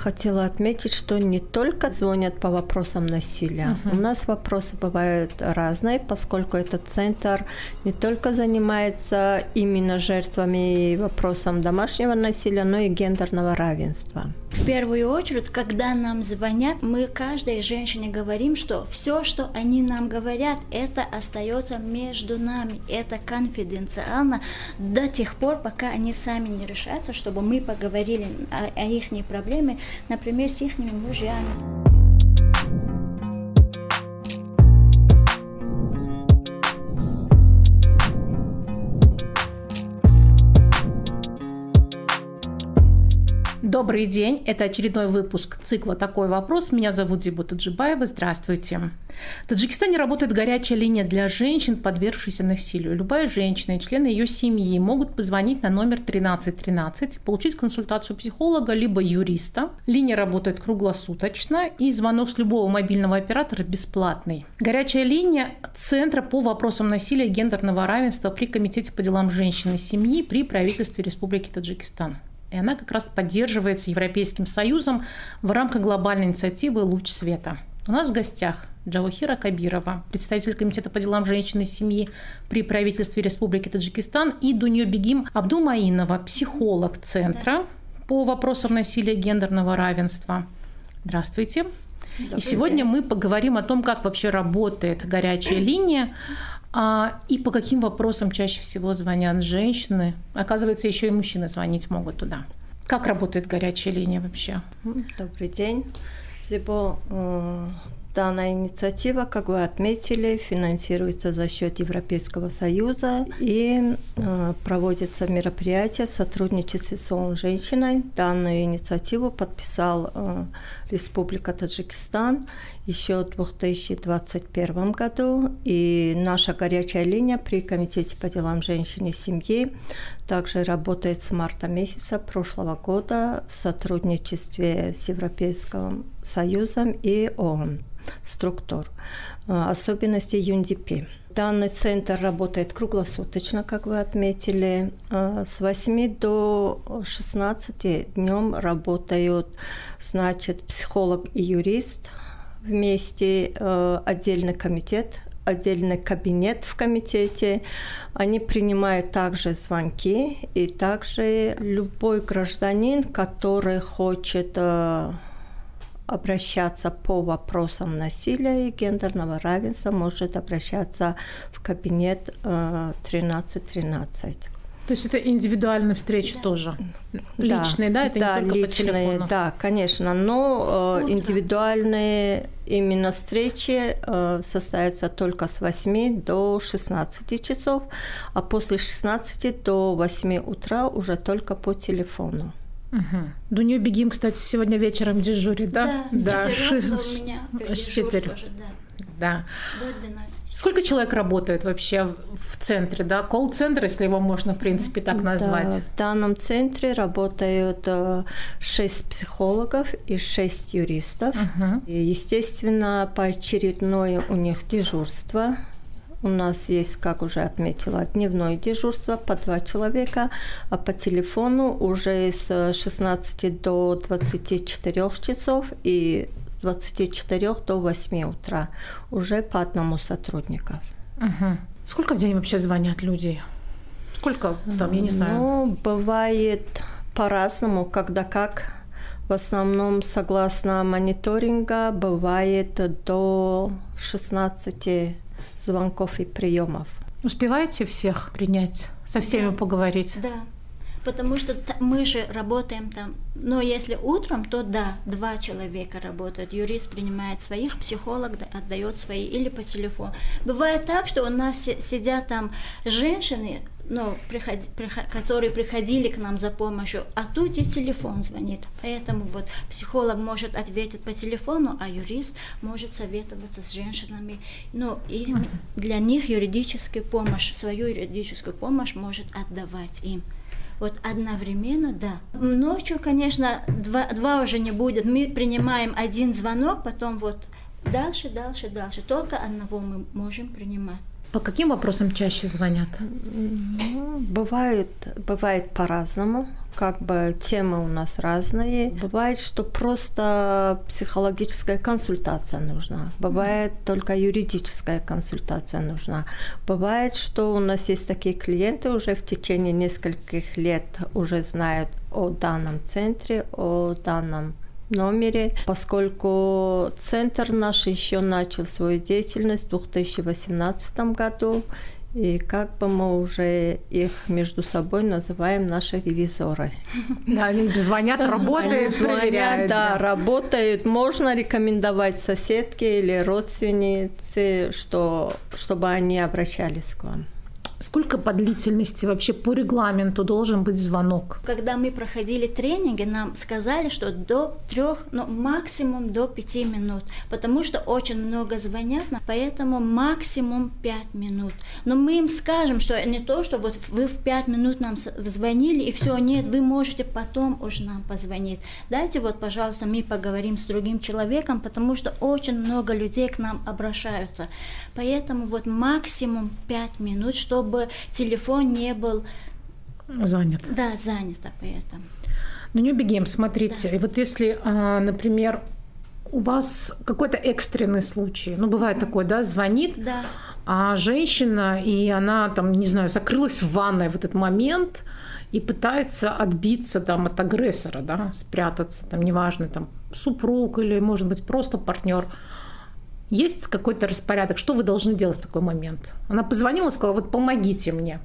хотела отметить, что не только звонят по вопросам насилия. Uh-huh. У нас вопросы бывают разные, поскольку этот центр не только занимается именно жертвами и вопросом домашнего насилия, но и гендерного равенства. В первую очередь, когда нам звонят, мы каждой женщине говорим, что все, что они нам говорят, это остается между нами, это конфиденциально до тех пор, пока они сами не решатся, чтобы мы поговорили о, о их проблеме, например, с их мужьями. Добрый день, это очередной выпуск цикла «Такой вопрос». Меня зовут Зибу Таджибаева, здравствуйте. В Таджикистане работает горячая линия для женщин, подвергшихся насилию. Любая женщина и члены ее семьи могут позвонить на номер 1313, получить консультацию психолога либо юриста. Линия работает круглосуточно, и звонок с любого мобильного оператора бесплатный. Горячая линия Центра по вопросам насилия и гендерного равенства при Комитете по делам женщин и семьи при правительстве Республики Таджикистан. И она как раз поддерживается Европейским Союзом в рамках глобальной инициативы «Луч света». У нас в гостях Джавахира Кабирова, представитель Комитета по делам женщин и семьи при правительстве Республики Таджикистан, и Дуньё Бегим Абдумаинова, психолог Центра по вопросам насилия гендерного равенства. Здравствуйте. Добрый и сегодня день. мы поговорим о том, как вообще работает горячая линия, а, и по каким вопросам чаще всего звонят женщины? Оказывается, еще и мужчины звонить могут туда. Как работает горячая линия вообще? Добрый день. Зибо, э, Данная инициатива, как вы отметили, финансируется за счет Европейского Союза и э, проводится мероприятие в сотрудничестве с ООН «Женщиной». Данную инициативу подписал э, Республика Таджикистан еще в 2021 году. И наша горячая линия при Комитете по делам женщин и семьи также работает с марта месяца прошлого года в сотрудничестве с Европейским Союзом и ООН структур. А, особенности UNDP. Данный центр работает круглосуточно, как вы отметили. А, с 8 до 16 днем работают, значит, психолог и юрист вместе, а, отдельный комитет отдельный кабинет в комитете. Они принимают также звонки и также любой гражданин, который хочет обращаться по вопросам насилия и гендерного равенства, может обращаться в кабинет 1313. Э, То есть это индивидуальные встречи да. тоже? Личные, да? Это да, не только личные, по телефону? Да, конечно. Но э, индивидуальные именно встречи э, состоятся только с 8 до 16 часов, а после 16 до 8 утра уже только по телефону. Угу. Дуню Бегим, кстати, сегодня вечером дежурит, да? Да, да. у меня с 4. да. Да. До 12. Сколько человек работает вообще в центре, да? Колл-центр, если его можно, в принципе, так назвать? Да, в данном центре работают 6 э, психологов и 6 юристов. Угу. И, естественно, поочередное у них дежурство – у нас есть, как уже отметила, дневное дежурство по два человека, а по телефону уже с 16 до 24 часов и с 24 до 8 утра уже по одному сотруднику. Угу. Сколько в день вообще звонят люди? Сколько там, я не знаю? Ну, бывает по-разному, когда как. В основном, согласно мониторинга, бывает до 16 звонков и приемов. Успеваете всех принять, со всеми да. поговорить? Да. Потому что мы же работаем там, но если утром, то да, два человека работают. Юрист принимает своих, психолог отдает свои или по телефону. Бывает так, что у нас сидят там женщины, ну, приходи, приход, которые приходили к нам за помощью, а тут и телефон звонит. Поэтому вот психолог может ответить по телефону, а юрист может советоваться с женщинами. Ну, и для них юридическую помощь, свою юридическую помощь может отдавать им. Вот одновременно, да. Ночью, конечно, два, два уже не будет. Мы принимаем один звонок, потом вот дальше, дальше, дальше. Только одного мы можем принимать. По каким вопросам чаще звонят? Ну, бывает, бывает по-разному. Как бы темы у нас разные. Бывает, что просто психологическая консультация нужна. Бывает только юридическая консультация нужна. Бывает, что у нас есть такие клиенты уже в течение нескольких лет уже знают о данном центре, о данном номере, поскольку центр наш еще начал свою деятельность в 2018 году, и как бы мы уже их между собой называем наши ревизоры. Да, они звонят, работают, звонят, да, работают. Можно рекомендовать соседке или родственнице, что, чтобы они обращались к вам. Сколько по длительности вообще по регламенту должен быть звонок? Когда мы проходили тренинги, нам сказали, что до трех, ну максимум до пяти минут, потому что очень много звонят, поэтому максимум пять минут. Но мы им скажем, что не то, что вот вы в пять минут нам звонили и все, нет, вы можете потом уже нам позвонить. Дайте вот, пожалуйста, мы поговорим с другим человеком, потому что очень много людей к нам обращаются. Поэтому вот максимум пять минут, чтобы чтобы телефон не был занят. Да, занят поэтому. Ну не убегаем, смотрите. Да. И вот если, а, например, у вас какой-то экстренный случай, ну бывает mm-hmm. такое, да, звонит, да. а женщина, и она там, не знаю, закрылась в ванной в этот момент и пытается отбиться там от агрессора, да, спрятаться, там, неважно, там, супруг или, может быть, просто партнер. Есть какой-то распорядок, что вы должны делать в такой момент? Она позвонила и сказала, вот помогите мне.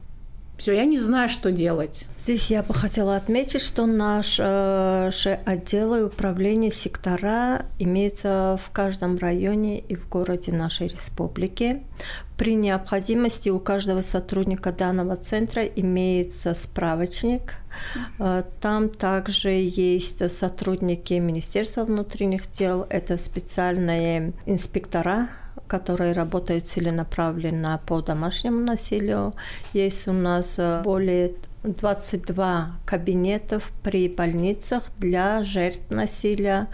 Все, я не знаю, что делать. Здесь я бы хотела отметить, что наши э, отделы управления сектора имеются в каждом районе и в городе нашей республики. При необходимости у каждого сотрудника данного центра имеется справочник. Э, там также есть сотрудники Министерства внутренних дел, это специальные инспектора которые работают целенаправленно по домашнему насилию. Есть у нас э, более 22 кабинетов при больницах для жертв насилия.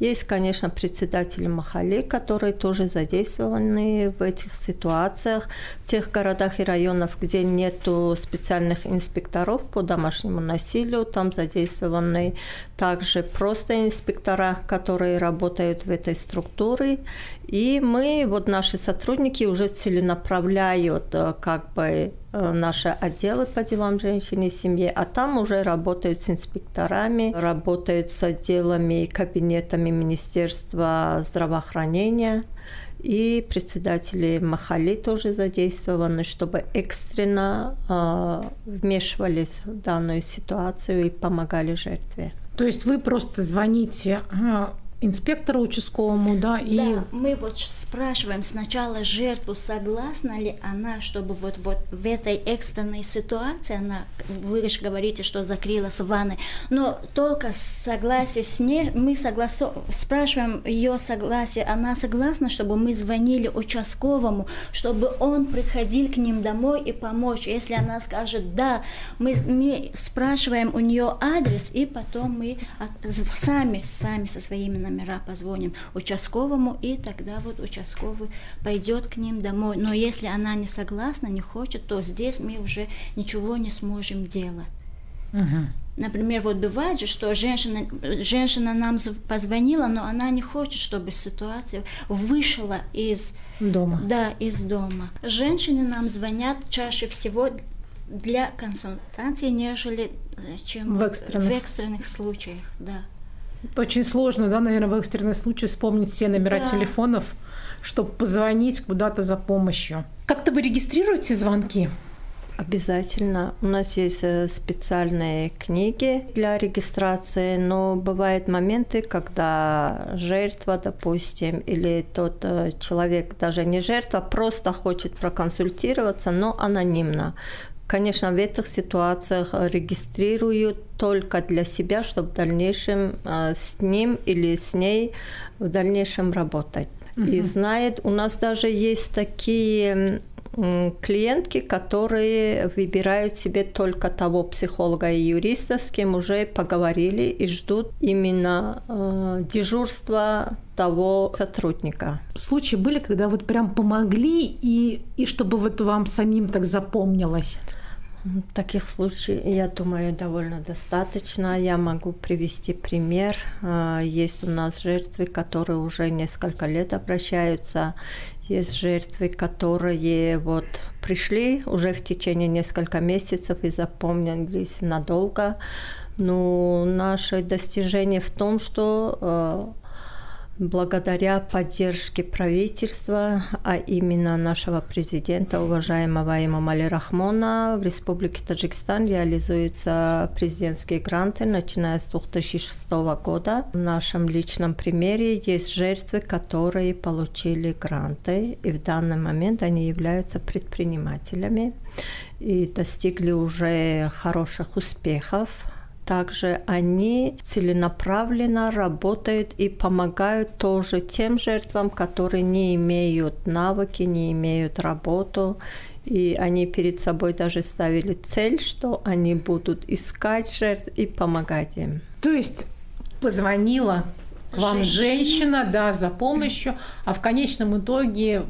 Есть, конечно, председатели Махали, которые тоже задействованы в этих ситуациях. В тех городах и районах, где нет специальных инспекторов по домашнему насилию, там задействованы также просто инспектора, которые работают в этой структуре. И мы, вот наши сотрудники уже целенаправляют э, как бы наши отделы по делам женщины и семьи, а там уже работают с инспекторами, работают с отделами и кабинетами Министерства здравоохранения. И председатели Махали тоже задействованы, чтобы экстренно э, вмешивались в данную ситуацию и помогали жертве. То есть вы просто звоните а, инспектору участковому, да, и... Да, мы вот спрашиваем сначала жертву, согласна ли она, чтобы вот, вот в этой экстренной ситуации, она, вы же говорите, что закрылась в ванной, но только согласие с ней, мы согласо... спрашиваем ее согласие, она согласна, чтобы мы звонили участковому, чтобы он приходил к ним домой и помочь. Если она скажет «да», мы, мы спрашиваем у нее адрес, и потом мы от... сами, сами со своими номера позвоним участковому, и тогда вот участковый пойдет к ним домой. Но если она не согласна, не хочет, то здесь мы уже ничего не сможем делать. Угу. Например, вот бывает же, что женщина, женщина нам позвонила, но она не хочет, чтобы ситуация вышла из дома. Да, из дома. Женщины нам звонят чаще всего для консультации, нежели э, чем в экстренных, в экстренных случаях, да. Очень сложно, да, наверное, в экстренный случай вспомнить все номера да. телефонов, чтобы позвонить куда-то за помощью. Как-то вы регистрируете звонки? Обязательно. У нас есть э, специальные книги для регистрации, но бывают моменты, когда жертва, допустим, или тот э, человек, даже не жертва, просто хочет проконсультироваться, но анонимно. Конечно, в этих ситуациях регистрируют только для себя, чтобы в дальнейшем э, с ним или с ней в дальнейшем работать. Угу. И знает, у нас даже есть такие клиентки, которые выбирают себе только того психолога и юриста, с кем уже поговорили и ждут именно э, дежурства того сотрудника. Случаи были, когда вот прям помогли и, и чтобы вот вам самим так запомнилось? Таких случаев, я думаю, довольно достаточно. Я могу привести пример. А, есть у нас жертвы, которые уже несколько лет обращаются. Есть жертвы, которые вот пришли уже в течение нескольких месяцев и запомнились надолго. Но наше достижение в том, что а, благодаря поддержке правительства, а именно нашего президента, уважаемого Имамали Рахмона, в Республике Таджикистан реализуются президентские гранты, начиная с 2006 года. В нашем личном примере есть жертвы, которые получили гранты, и в данный момент они являются предпринимателями и достигли уже хороших успехов также они целенаправленно работают и помогают тоже тем жертвам, которые не имеют навыки, не имеют работу. И они перед собой даже ставили цель, что они будут искать жертв и помогать им. То есть позвонила к вам женщина, женщина да, за помощью, а в конечном итоге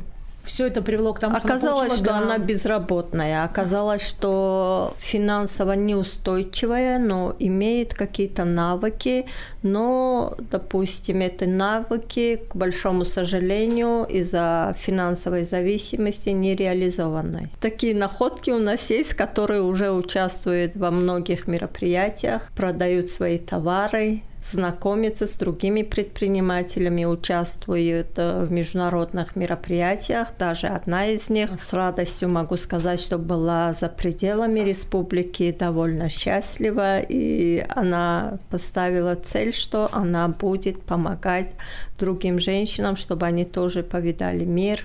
все это привело к тому, оказалось, что, что она безработная, оказалось, что финансово неустойчивая, но имеет какие-то навыки, но, допустим, эти навыки, к большому сожалению, из-за финансовой зависимости не реализованы. Такие находки у нас есть, которые уже участвуют во многих мероприятиях, продают свои товары, знакомится с другими предпринимателями, участвует э, в международных мероприятиях. Даже одна из них с радостью могу сказать, что была за пределами республики, довольно счастлива, и она поставила цель, что она будет помогать другим женщинам, чтобы они тоже повидали мир,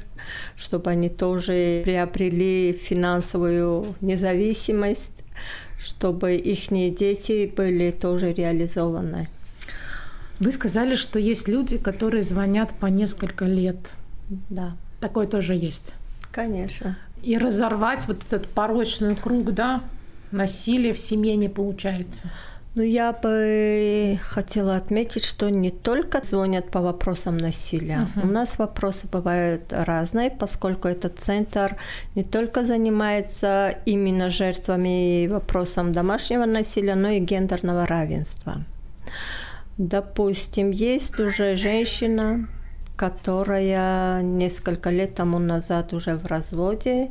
чтобы они тоже приобрели финансовую независимость, чтобы их дети были тоже реализованы. Вы сказали, что есть люди, которые звонят по несколько лет. Да. Такое тоже есть. Конечно. И разорвать вот этот порочный круг, да, насилия в семье не получается. Ну, я бы хотела отметить, что не только звонят по вопросам насилия. Uh-huh. У нас вопросы бывают разные, поскольку этот центр не только занимается именно жертвами и вопросом домашнего насилия, но и гендерного равенства. Допустим, есть уже женщина, которая несколько лет тому назад уже в разводе,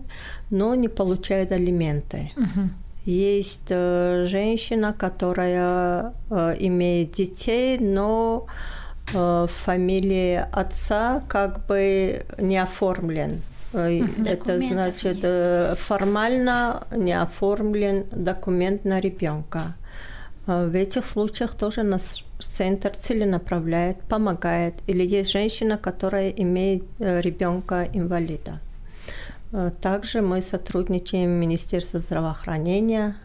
но не получает алименты. Угу. Есть э, женщина, которая э, имеет детей, но э, фамилия отца как бы не оформлен. Это значит э, формально не оформлен документ на ребенка. А в этих случаях тоже наш центр целенаправляет, помогает. Или есть женщина, которая имеет э, ребенка инвалида. Э, также мы сотрудничаем с Министерством здравоохранения,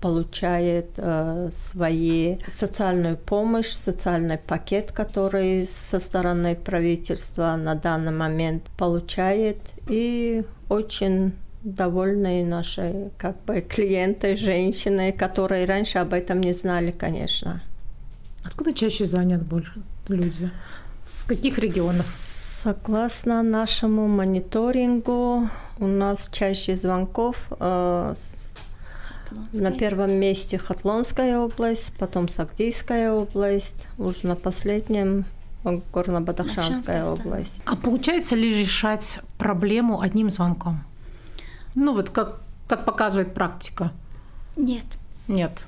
получает э, свои социальную помощь, социальный пакет, который со стороны правительства на данный момент получает, и очень довольные наши как бы клиенты, женщины, которые раньше об этом не знали, конечно. Откуда чаще звонят больше люди? С каких регионов? Согласно нашему мониторингу, у нас чаще звонков э, на первом месте Хатлонская область, потом Сагдийская область, уже на последнем Горно-Бадахшанская область. А получается ли решать проблему одним звонком? Ну вот как, как показывает практика. Нет. Нет.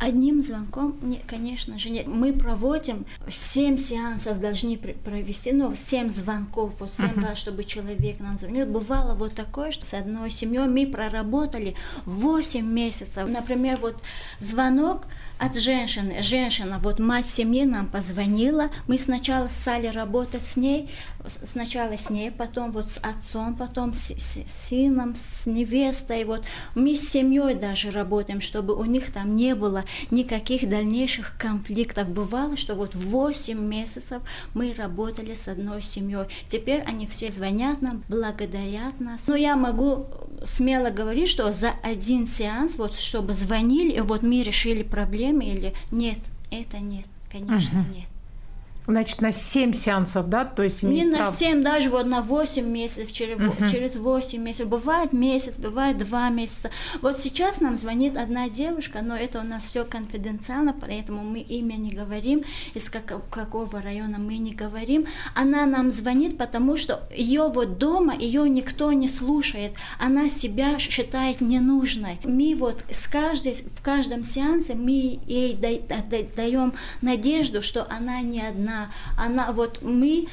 Одним звонком, нет, конечно же, нет. Мы проводим 7 сеансов должны провести, ну, 7 звонков, вот 7 uh-huh. раз, чтобы человек нам звонил. Бывало вот такое, что с одной семьей мы проработали 8 месяцев. Например, вот звонок от женщины. Женщина, вот мать семьи нам позвонила, мы сначала стали работать с ней, сначала с ней, потом вот с отцом, потом с, с сыном, с невестой, вот мы с семьей даже работаем, чтобы у них там не было никаких дальнейших конфликтов. Бывало, что вот 8 месяцев мы работали с одной семьей. Теперь они все звонят нам, благодарят нас. Но я могу смело говорить, что за один сеанс, вот чтобы звонили, и вот мы решили проблемы или нет, это нет, конечно, угу. нет. Значит, на 7 сеансов, да? То есть Не на 7, даже вот на 8 месяцев, через, uh-huh. через 8 месяцев. Бывает месяц, бывает 2 месяца. Вот сейчас нам звонит одна девушка, но это у нас все конфиденциально, поэтому мы имя не говорим, из как, какого района мы не говорим. Она нам звонит, потому что ее вот дома, ее никто не слушает. Она себя считает ненужной. Мы вот с каждой, в каждом сеансе мы ей даем надежду, что она не одна, она, вот мы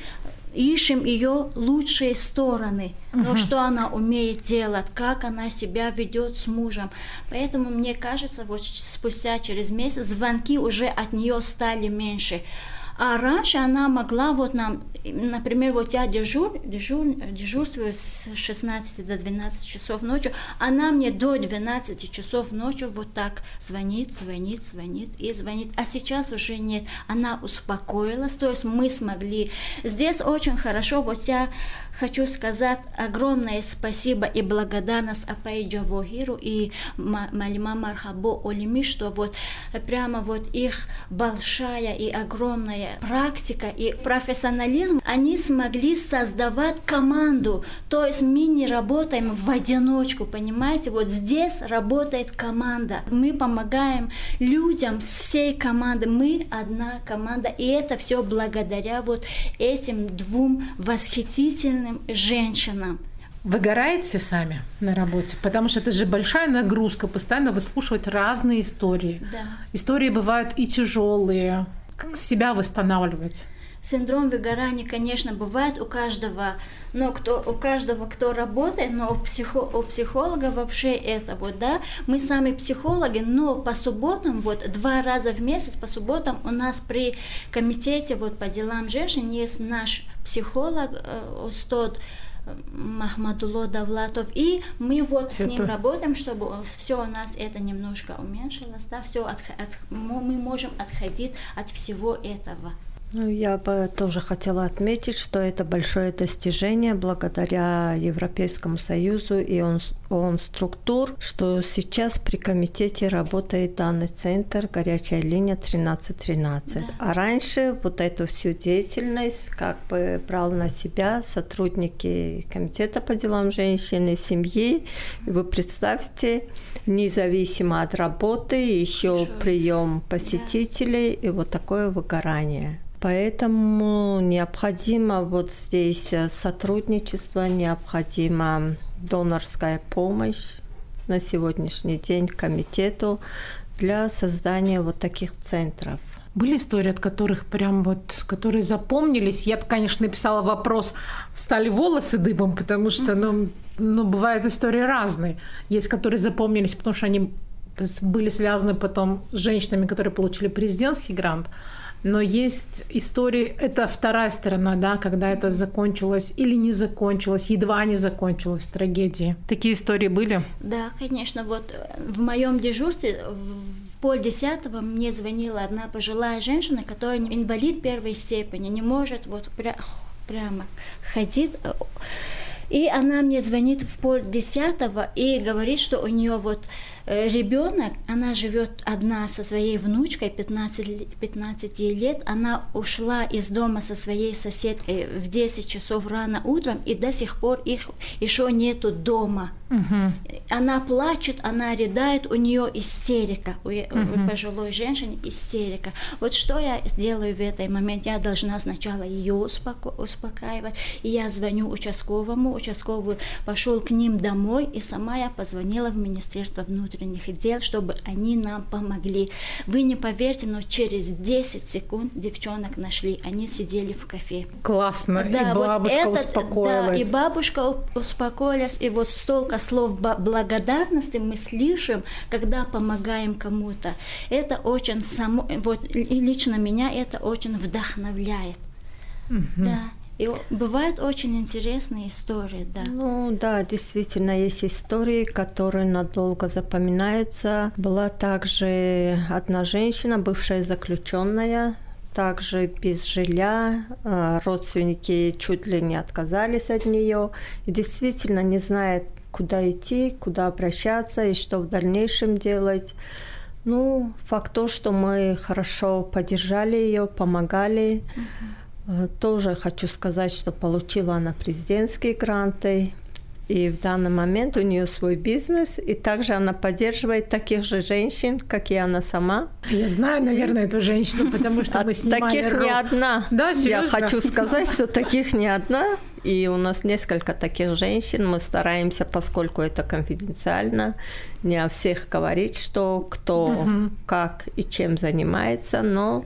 ищем ее лучшие стороны, uh-huh. но что она умеет делать, как она себя ведет с мужем. Поэтому мне кажется, вот спустя через месяц звонки уже от нее стали меньше. А раньше она могла вот нам, например, вот я дежур, дежур, дежурствую с 16 до 12 часов ночи, она мне до 12 часов ночи вот так звонит, звонит, звонит и звонит. А сейчас уже нет. Она успокоилась, то есть мы смогли. Здесь очень хорошо, вот я хочу сказать огромное спасибо и благодарность Апаиджа Вогиру и Малима Мархабо Олими, что вот прямо вот их большая и огромная практика и профессионализм, они смогли создавать команду. То есть мы не работаем в одиночку, понимаете? Вот здесь работает команда. Мы помогаем людям с всей команды. Мы одна команда. И это все благодаря вот этим двум восхитительным сильным женщинам. Выгораете сами на работе? Потому что это же большая нагрузка, постоянно выслушивать разные истории. Да. Истории бывают и тяжелые. Как себя восстанавливать? Синдром выгорания, конечно, бывает у каждого, но кто, у каждого, кто работает, но у, психо, у психолога вообще это вот, да, мы сами психологи, но по субботам, вот два раза в месяц по субботам у нас при комитете вот по делам женщин есть наш психолог э, Устод Махмадуло Давлатов, и мы вот это... с ним работаем, чтобы все у нас это немножко уменьшилось, да, все от, от, мы можем отходить от всего этого. Ну, я бы тоже хотела отметить, что это большое достижение благодаря Европейскому Союзу и он, он структур, что сейчас при комитете работает данный центр «Горячая линия 1313». Да. А раньше вот эту всю деятельность как бы брал на себя сотрудники комитета по делам женщины, семьи. И вы представьте, независимо от работы, еще прием посетителей да. и вот такое выгорание. Поэтому необходимо вот здесь э, сотрудничество, необходима донорская помощь на сегодняшний день комитету для создания вот таких центров. Были истории, от которых прям вот, которые запомнились. Я, конечно, написала вопрос, встали волосы дыбом, потому что, ну, ну, бывают истории разные. Есть, которые запомнились, потому что они были связаны потом с женщинами, которые получили президентский грант но есть истории, это вторая сторона, да, когда это закончилось или не закончилось, едва не закончилось трагедией. Такие истории были? Да, конечно. Вот э, в моем дежурстве в пол десятого мне звонила одна пожилая женщина, которая инвалид первой степени, не может вот пря прямо ходить. И она мне звонит в пол десятого и говорит, что у нее вот Э, ребенок, она живет одна со своей внучкой 15, 15 лет, она ушла из дома со своей соседкой в 10 часов рано утром, и до сих пор их еще нету дома. Угу. Она плачет, она рыдает, у нее истерика, у, угу. у пожилой женщины истерика. Вот что я делаю в этой момент? Я должна сначала ее успоко- успокаивать, и я звоню участковому, участковый пошел к ним домой, и сама я позвонила в Министерство внутренних дел, чтобы они нам помогли. Вы не поверьте, но через 10 секунд девчонок нашли. Они сидели в кафе. Классно. Да, и бабушка вот это, успокоилась. Да, и бабушка успокоилась, и вот столько сколько слов благодарности мы слышим, когда помогаем кому-то. Это очень само, вот и лично меня это очень вдохновляет. Угу. Да. И бывают очень интересные истории, да. Ну да, действительно, есть истории, которые надолго запоминаются. Была также одна женщина, бывшая заключенная, также без жилья, а, родственники чуть ли не отказались от нее и действительно не знает, куда идти, куда обращаться и что в дальнейшем делать. Ну, факт то, что мы хорошо поддержали ее, помогали. Uh-huh. Тоже хочу сказать, что получила она президентские гранты, и в данный момент у нее свой бизнес, и также она поддерживает таких же женщин, как и она сама. Я знаю, наверное, эту женщину, потому что мы снимали Таких не одна. Да, серьезно? Я хочу сказать, что таких не одна, и у нас несколько таких женщин. Мы стараемся, поскольку это конфиденциально, не о всех говорить, что кто, угу. как и чем занимается, но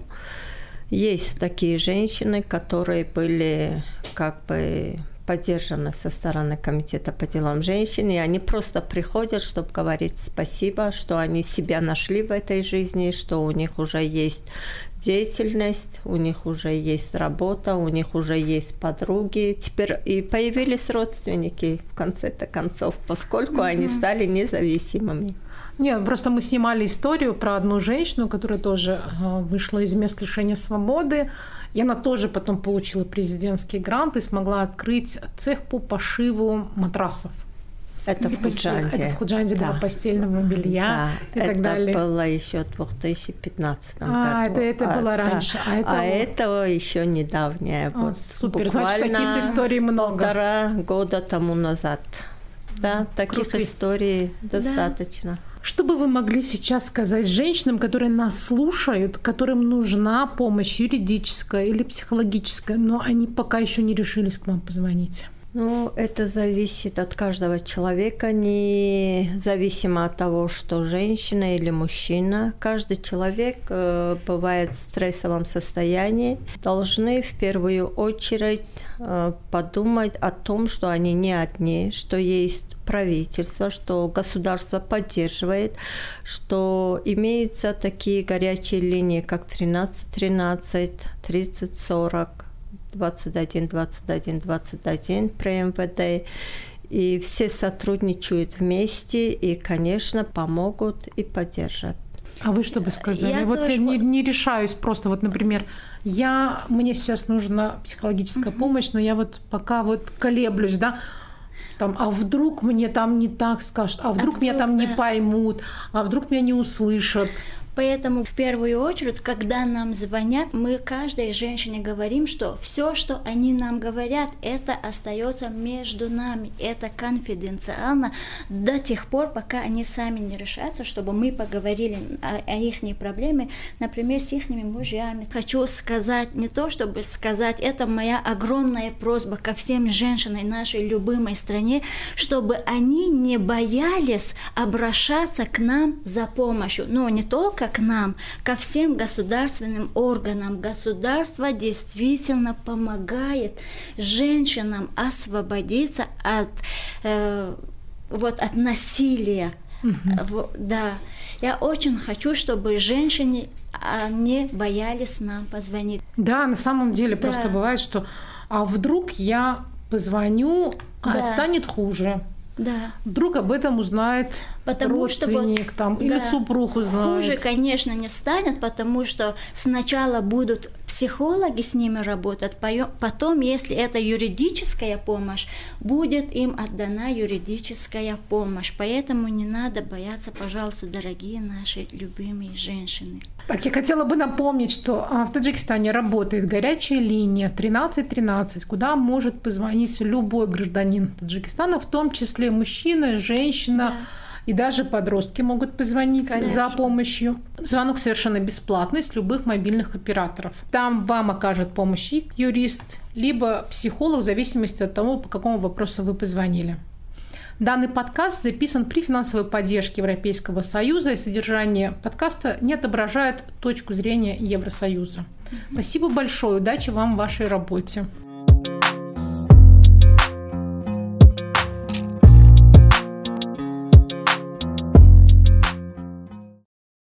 есть такие женщины, которые были как бы поддержаны со стороны Комитета по делам женщин, и они просто приходят, чтобы говорить спасибо, что они себя нашли в этой жизни, что у них уже есть деятельность, у них уже есть работа, у них уже есть подруги. Теперь и появились родственники в конце-то концов, поскольку mm-hmm. они стали независимыми. Нет, просто мы снимали историю про одну женщину, которая тоже э, вышла из мест лишения свободы. И она тоже потом получила президентский грант и смогла открыть цех по пошиву матрасов. Это в Худжанде. Это в Худжанде, да, да постельного белья да, и это так далее. Это было еще в 2015 а, году. А, это, это а, было раньше. Да. А, это... а этого еще недавнее. А, вот супер, значит, таких историй много. полтора года тому назад. Да, таких Крутые. историй достаточно. Да. Что бы вы могли сейчас сказать женщинам, которые нас слушают, которым нужна помощь юридическая или психологическая, но они пока еще не решились к вам позвонить? Ну, это зависит от каждого человека, независимо от того, что женщина или мужчина. Каждый человек э, бывает в стрессовом состоянии. Должны в первую очередь э, подумать о том, что они не одни, что есть правительство, что государство поддерживает, что имеются такие горячие линии, как 13 13, 30 40, 21, 21, 21 при МВД. И все сотрудничают вместе и, конечно, помогут и поддержат. А вы что бы сказали? Я вот тоже... я не, не решаюсь просто, вот, например, я, мне сейчас нужна психологическая угу. помощь, но я вот пока вот колеблюсь, да, там, а вдруг мне там не так скажут, а вдруг, а вдруг меня там да. не поймут, а вдруг меня не услышат. Поэтому в первую очередь, когда нам звонят, мы каждой женщине говорим, что все, что они нам говорят, это остается между нами, это конфиденциально до тех пор, пока они сами не решатся, чтобы мы поговорили о, о их проблеме, например, с их мужьями. Хочу сказать не то, чтобы сказать, это моя огромная просьба ко всем женщинам нашей любимой стране, чтобы они не боялись обращаться к нам за помощью, но не только к нам, ко всем государственным органам. Государство действительно помогает женщинам освободиться от, э, вот, от насилия. Угу. Да. Я очень хочу, чтобы женщины не боялись нам позвонить. Да, на самом деле да. просто бывает, что а вдруг я позвоню, а да. станет хуже. Да. Вдруг об этом узнает потому родственник что, там, да, или супруг узнает. Хуже, конечно, не станет, потому что сначала будут психологи с ними работать, потом, если это юридическая помощь, будет им отдана юридическая помощь. Поэтому не надо бояться, пожалуйста, дорогие наши любимые женщины. Так, я хотела бы напомнить, что а, в Таджикистане работает горячая линия 1313, куда может позвонить любой гражданин Таджикистана, в том числе мужчина, женщина, да и даже подростки могут позвонить Конечно. за помощью. Звонок совершенно бесплатный с любых мобильных операторов. Там вам окажет помощь и юрист, либо психолог, в зависимости от того, по какому вопросу вы позвонили. Данный подкаст записан при финансовой поддержке Европейского Союза, и содержание подкаста не отображает точку зрения Евросоюза. Спасибо большое, удачи вам в вашей работе.